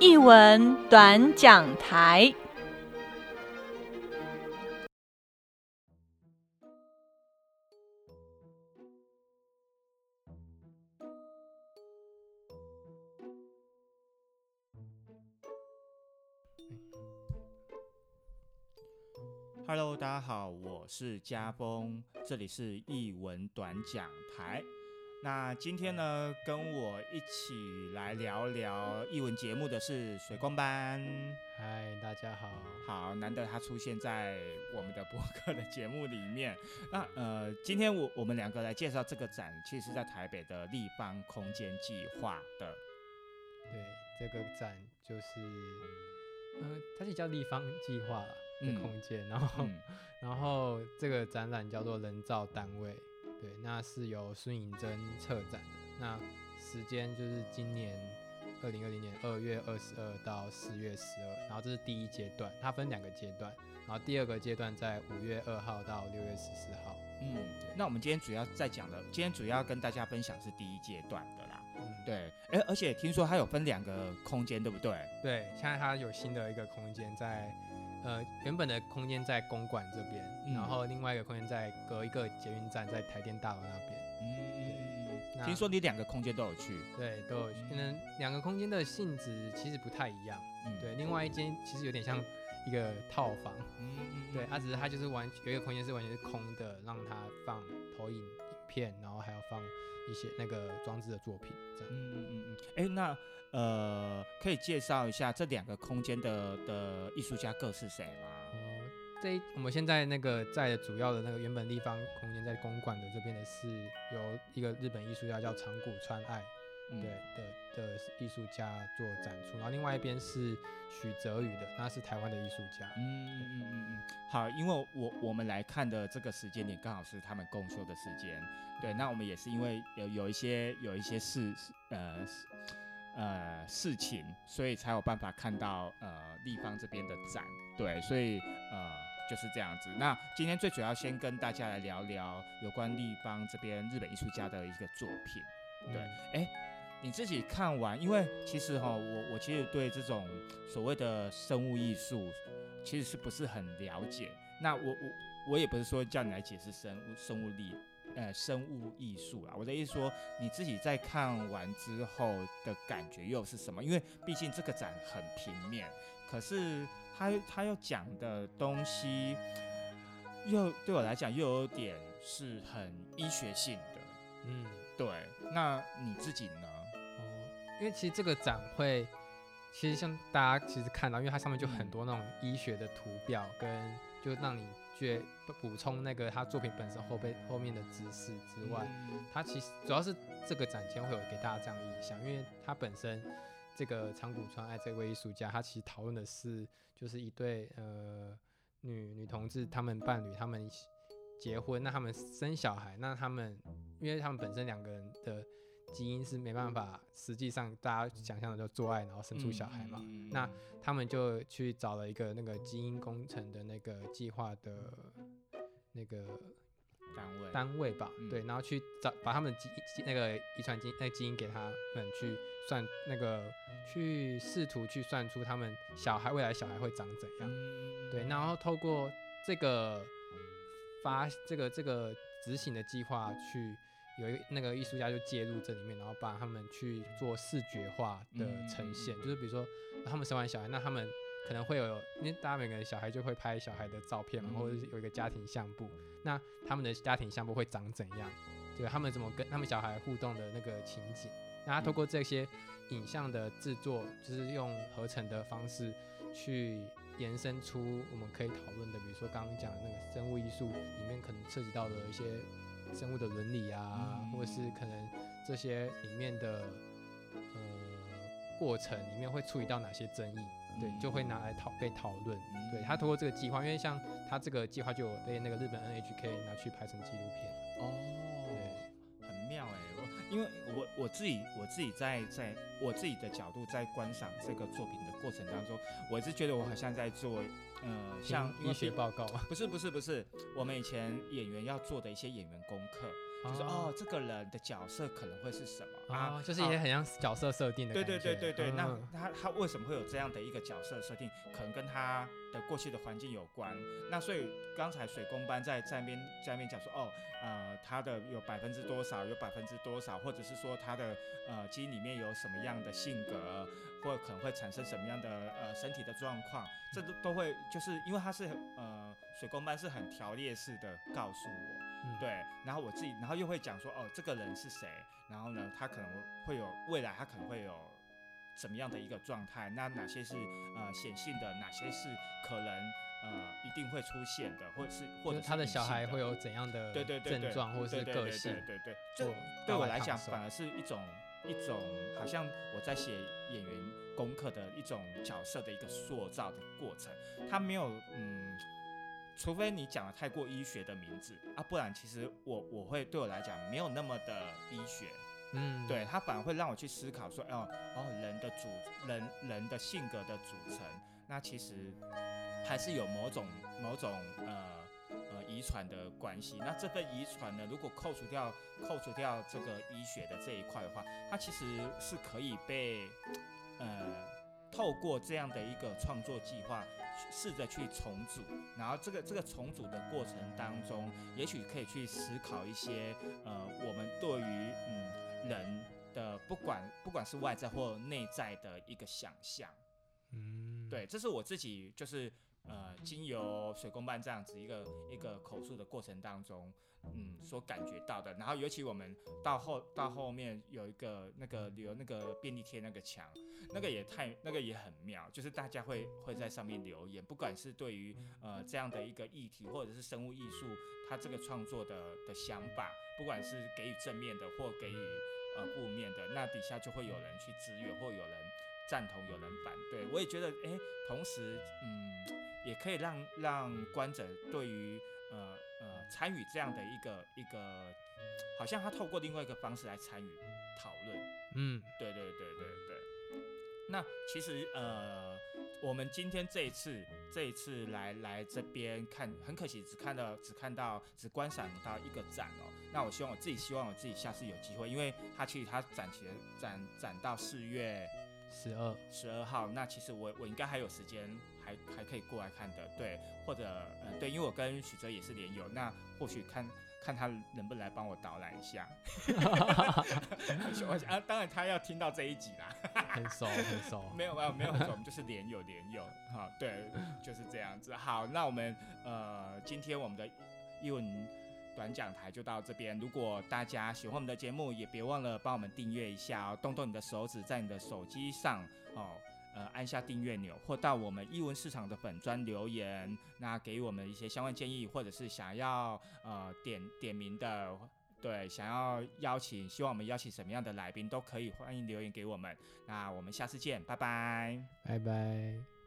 译文短讲台。Hello，大家好，我是家峰，这里是译文短讲台。那今天呢，跟我一起来聊聊译文节目的是水光班。嗨，大家好。好，难得他出现在我们的播客的节目里面。那呃，今天我我们两个来介绍这个展，其实是在台北的立方空间计划的。对，这个展就是，嗯，它是叫立方计划的空间，然后，然后这个展览叫做人造单位。对，那是由孙颖珍策展的。那时间就是今年二零二零年二月二十二到四月十二，然后这是第一阶段，它分两个阶段，然后第二个阶段在五月二号到六月十四号。嗯，那我们今天主要在讲的，今天主要跟大家分享是第一阶段的啦。嗯，对，哎，而且听说它有分两个空间，对不对？对，现在它有新的一个空间在。呃，原本的空间在公馆这边，然后另外一个空间在隔一个捷运站，在台电大楼那边。嗯，听说你两个空间都有去？对，都有去。可能两个空间的性质其实不太一样。嗯，对，另外一间其实有点像一个套房。嗯嗯。对，它只是它就是完有一个空间是完全是空的，让它放投影影片，然后还要放一些那个装置的作品这样。嗯嗯嗯嗯。哎，那。呃，可以介绍一下这两个空间的的艺术家各是谁吗？哦，这我们现在那个在主要的那个原本立方空间在公馆的这边的是由一个日本艺术家叫长谷川爱，对的的艺术家做展出，然后另外一边是许泽宇的，那是台湾的艺术家。嗯嗯嗯嗯嗯，好，因为我我们来看的这个时间点刚好是他们共修的时间，对，那我们也是因为有有一些有一些事呃。呃，事情，所以才有办法看到呃立方这边的展，对，所以呃就是这样子。那今天最主要先跟大家来聊聊有关立方这边日本艺术家的一个作品，对，哎，你自己看完，因为其实哈，我我其实对这种所谓的生物艺术其实是不是很了解。那我我我也不是说叫你来解释生物生物力。呃，生物艺术啦，我的意思说，你自己在看完之后的感觉又是什么？因为毕竟这个展很平面，可是他他要讲的东西，又对我来讲又有点是很医学性的。嗯，对。那你自己呢？哦，因为其实这个展会，其实像大家其实看到，因为它上面就很多那种医学的图表，跟就让你。去补充那个他作品本身后背后面的知识之外，他其实主要是这个展前会有给大家这样印象，因为他本身这个长谷川爱这位艺术家，他其实讨论的是就是一对呃女女同志他们伴侣他们结婚，那他们生小孩，那他们因为他们本身两个人的。基因是没办法，实际上大家想象的就做爱然后生出小孩嘛。那他们就去找了一个那个基因工程的那个计划的那个单位单位吧，对，然后去找把他们基那个遗传基那基因给他们去算那个去试图去算出他们小孩未来小孩会长怎样，对，然后透过这个发这个这个执行的计划去。有一那个艺术家就介入这里面，然后把他们去做视觉化的呈现，就是比如说他们生完小孩，那他们可能会有，因为大家每个小孩就会拍小孩的照片嘛，或者是有一个家庭相簿，那他们的家庭相簿会长怎样？对，他们怎么跟他们小孩互动的那个情景，那他透过这些影像的制作，就是用合成的方式去延伸出我们可以讨论的，比如说刚刚讲的那个生物艺术里面可能涉及到的一些。生物的伦理啊，或者是可能这些里面的呃过程里面会处理到哪些争议，对，就会拿来讨被讨论。对他通过这个计划，因为像他这个计划就有被那个日本 NHK 拿去拍成纪录片。哦，因为我我自己我自己在在我自己的角度在观赏这个作品的过程当中，我是觉得我好像在做。呃，像医学报告不是不是不是，我们以前演员要做的一些演员功课，就是哦，这个人的角色可能会是什么啊？哦，就是一些很像角色设定的对。对对对对，那嗯他他为什么会有这样的一个角色设定？可能跟他的过去的环境有关。那所以刚才水工班在在那边在那边讲说，哦，呃，他的有百分之多少，有百分之多少，或者是说他的呃基因里面有什么样的性格，或可能会产生什么样的呃身体的状况，这都都会就是因为他是呃水工班是很条列式的告诉我。嗯对，然后我自己，然后又会讲说，哦，这个人是谁？然后呢，他可能会有未来，他可能会有怎么样的一个状态？那哪些是呃显性的，哪些是可能呃一定会出现的，或者是或者就是他的小孩会有怎样的对对症状或者个性对？对对，这对我来讲反而是一种一种好像我在写演员功课的一种角色的一个塑造的过程，他没有嗯。除非你讲的太过医学的名字啊，不然其实我我会对我来讲没有那么的医学，嗯，对他反而会让我去思考说，哦哦，人的组人人的性格的组成，那其实还是有某种某种呃呃遗传的关系。那这份遗传呢，如果扣除掉扣除掉这个医学的这一块的话，它其实是可以被呃透过这样的一个创作计划。试着去重组，然后这个这个重组的过程当中，也许可以去思考一些呃，我们对于嗯人的不管不管是外在或内在的一个想象。嗯，对，这是我自己就是呃，经由水工班这样子一个一个口述的过程当中，嗯，所感觉到的。然后尤其我们到后到后面有一个那个留那个便利贴那个墙，那个也太那个也很妙，就是大家会会在上面留言，不管是对于呃这样的一个议题，或者是生物艺术它这个创作的的想法，不管是给予正面的或给予呃负面的，那底下就会有人去支援，或有人赞同，有人反对。我也觉得，哎、同时，嗯，也可以让让观者对于呃呃参与这样的一个一个，好像他透过另外一个方式来参与讨论。嗯，对对对对对。那其实呃，我们今天这一次这一次来来这边看，很可惜只看到只看到只观赏到一个展哦。那我希望我自己希望我自己下次有机会，因为他其实它展期展展到四月十二，十二号，那其实我我应该还有时间，还还可以过来看的，对，或者呃对，因为我跟许哲也是连友，那或许看看他能不能来帮我导览一下。我啊，当然他要听到这一集啦。很熟 很熟。没有没有没有熟，我们就是连友连友，哈，对，就是这样子。好，那我们呃，今天我们的英文短讲台就到这边。如果大家喜欢我们的节目，也别忘了帮我们订阅一下哦，动动你的手指，在你的手机上哦。呃，按下订阅钮，或到我们译文市场的本专留言，那给我们一些相关建议，或者是想要呃点点名的，对，想要邀请，希望我们邀请什么样的来宾都可以，欢迎留言给我们。那我们下次见，拜拜。拜拜。